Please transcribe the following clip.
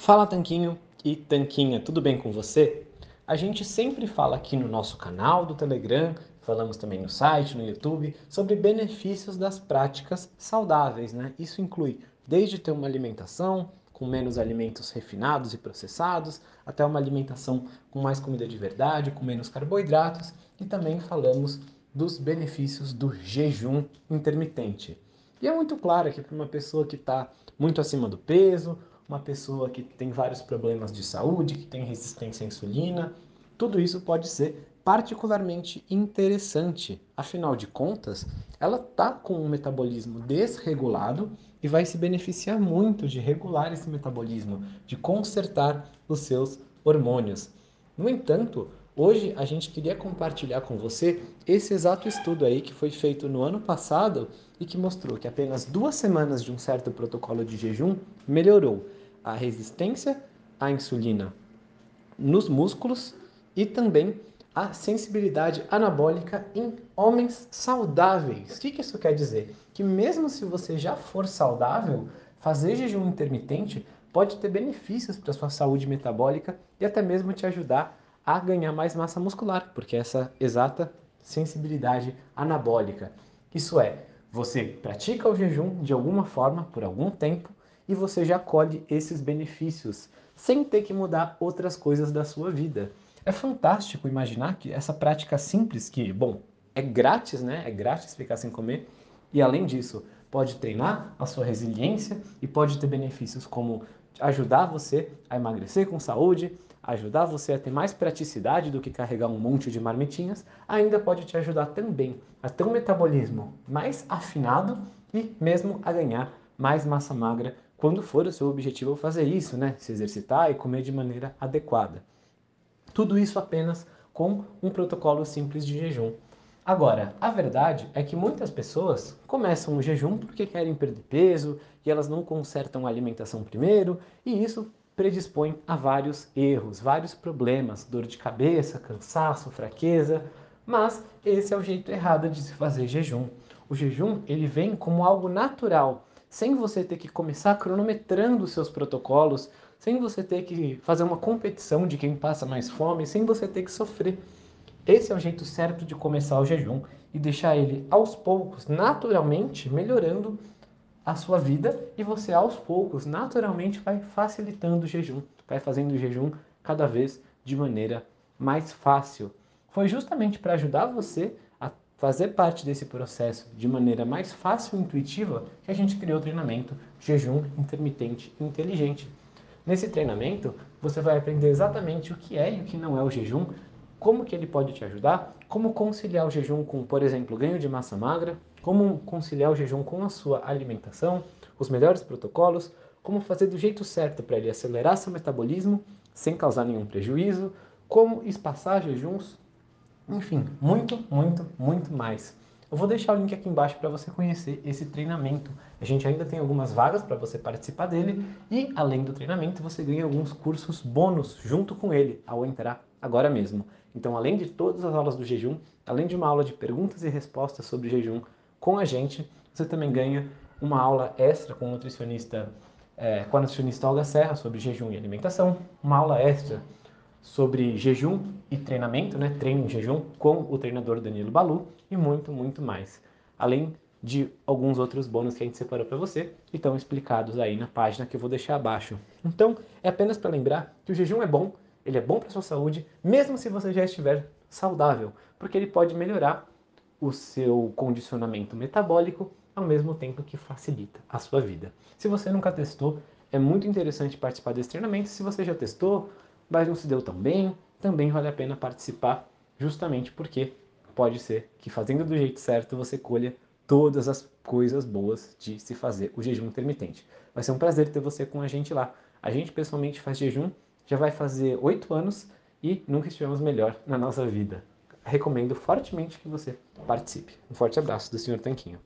Fala Tanquinho e Tanquinha, tudo bem com você? A gente sempre fala aqui no nosso canal do Telegram, falamos também no site, no YouTube, sobre benefícios das práticas saudáveis, né? Isso inclui desde ter uma alimentação com menos alimentos refinados e processados, até uma alimentação com mais comida de verdade, com menos carboidratos, e também falamos dos benefícios do jejum intermitente. E é muito claro que para uma pessoa que está muito acima do peso, uma pessoa que tem vários problemas de saúde, que tem resistência à insulina, tudo isso pode ser particularmente interessante. Afinal de contas, ela está com um metabolismo desregulado e vai se beneficiar muito de regular esse metabolismo, de consertar os seus hormônios. No entanto, hoje a gente queria compartilhar com você esse exato estudo aí que foi feito no ano passado e que mostrou que apenas duas semanas de um certo protocolo de jejum melhorou a resistência à insulina nos músculos e também a sensibilidade anabólica em homens saudáveis. O que isso quer dizer? Que mesmo se você já for saudável, fazer jejum intermitente pode ter benefícios para a sua saúde metabólica e até mesmo te ajudar a ganhar mais massa muscular, porque essa exata sensibilidade anabólica. Isso é, você pratica o jejum de alguma forma por algum tempo e você já colhe esses benefícios sem ter que mudar outras coisas da sua vida. É fantástico imaginar que essa prática simples, que, bom, é grátis, né? É grátis ficar sem comer, e além disso, pode treinar a sua resiliência e pode ter benefícios como ajudar você a emagrecer com saúde, ajudar você a ter mais praticidade do que carregar um monte de marmitinhas, ainda pode te ajudar também a ter um metabolismo mais afinado e mesmo a ganhar mais massa magra quando for o seu objetivo fazer isso, né? Se exercitar e comer de maneira adequada. Tudo isso apenas com um protocolo simples de jejum. Agora, a verdade é que muitas pessoas começam o jejum porque querem perder peso e elas não consertam a alimentação primeiro, e isso predispõe a vários erros, vários problemas, dor de cabeça, cansaço, fraqueza, mas esse é o jeito errado de se fazer jejum. O jejum, ele vem como algo natural, sem você ter que começar cronometrando os seus protocolos, sem você ter que fazer uma competição de quem passa mais fome, sem você ter que sofrer. Esse é o jeito certo de começar o jejum e deixar ele aos poucos, naturalmente, melhorando a sua vida e você aos poucos, naturalmente, vai facilitando o jejum, vai fazendo o jejum cada vez de maneira mais fácil. Foi justamente para ajudar você fazer parte desse processo de maneira mais fácil e intuitiva que a gente criou o treinamento Jejum Intermitente Inteligente. Nesse treinamento, você vai aprender exatamente o que é e o que não é o jejum, como que ele pode te ajudar, como conciliar o jejum com, por exemplo, ganho de massa magra, como conciliar o jejum com a sua alimentação, os melhores protocolos, como fazer do jeito certo para ele acelerar seu metabolismo sem causar nenhum prejuízo, como espaçar jejuns, enfim, muito, muito, muito mais. Eu vou deixar o link aqui embaixo para você conhecer esse treinamento. A gente ainda tem algumas vagas para você participar dele e, além do treinamento, você ganha alguns cursos bônus junto com ele ao entrar agora mesmo. Então, além de todas as aulas do jejum, além de uma aula de perguntas e respostas sobre jejum com a gente, você também ganha uma aula extra com o nutricionista, é, com a nutricionista Olga Serra sobre jejum e alimentação, uma aula extra sobre jejum e treinamento, né? treino em jejum, com o treinador Danilo Balu e muito, muito mais. Além de alguns outros bônus que a gente separou para você e estão explicados aí na página que eu vou deixar abaixo. Então, é apenas para lembrar que o jejum é bom, ele é bom para sua saúde, mesmo se você já estiver saudável, porque ele pode melhorar o seu condicionamento metabólico ao mesmo tempo que facilita a sua vida. Se você nunca testou, é muito interessante participar desse treinamento. Se você já testou, mas não se deu tão bem, também vale a pena participar, justamente porque pode ser que fazendo do jeito certo você colha todas as coisas boas de se fazer o jejum intermitente. Vai ser um prazer ter você com a gente lá. A gente pessoalmente faz jejum, já vai fazer oito anos e nunca estivemos melhor na nossa vida. Recomendo fortemente que você participe. Um forte abraço do Sr. Tanquinho.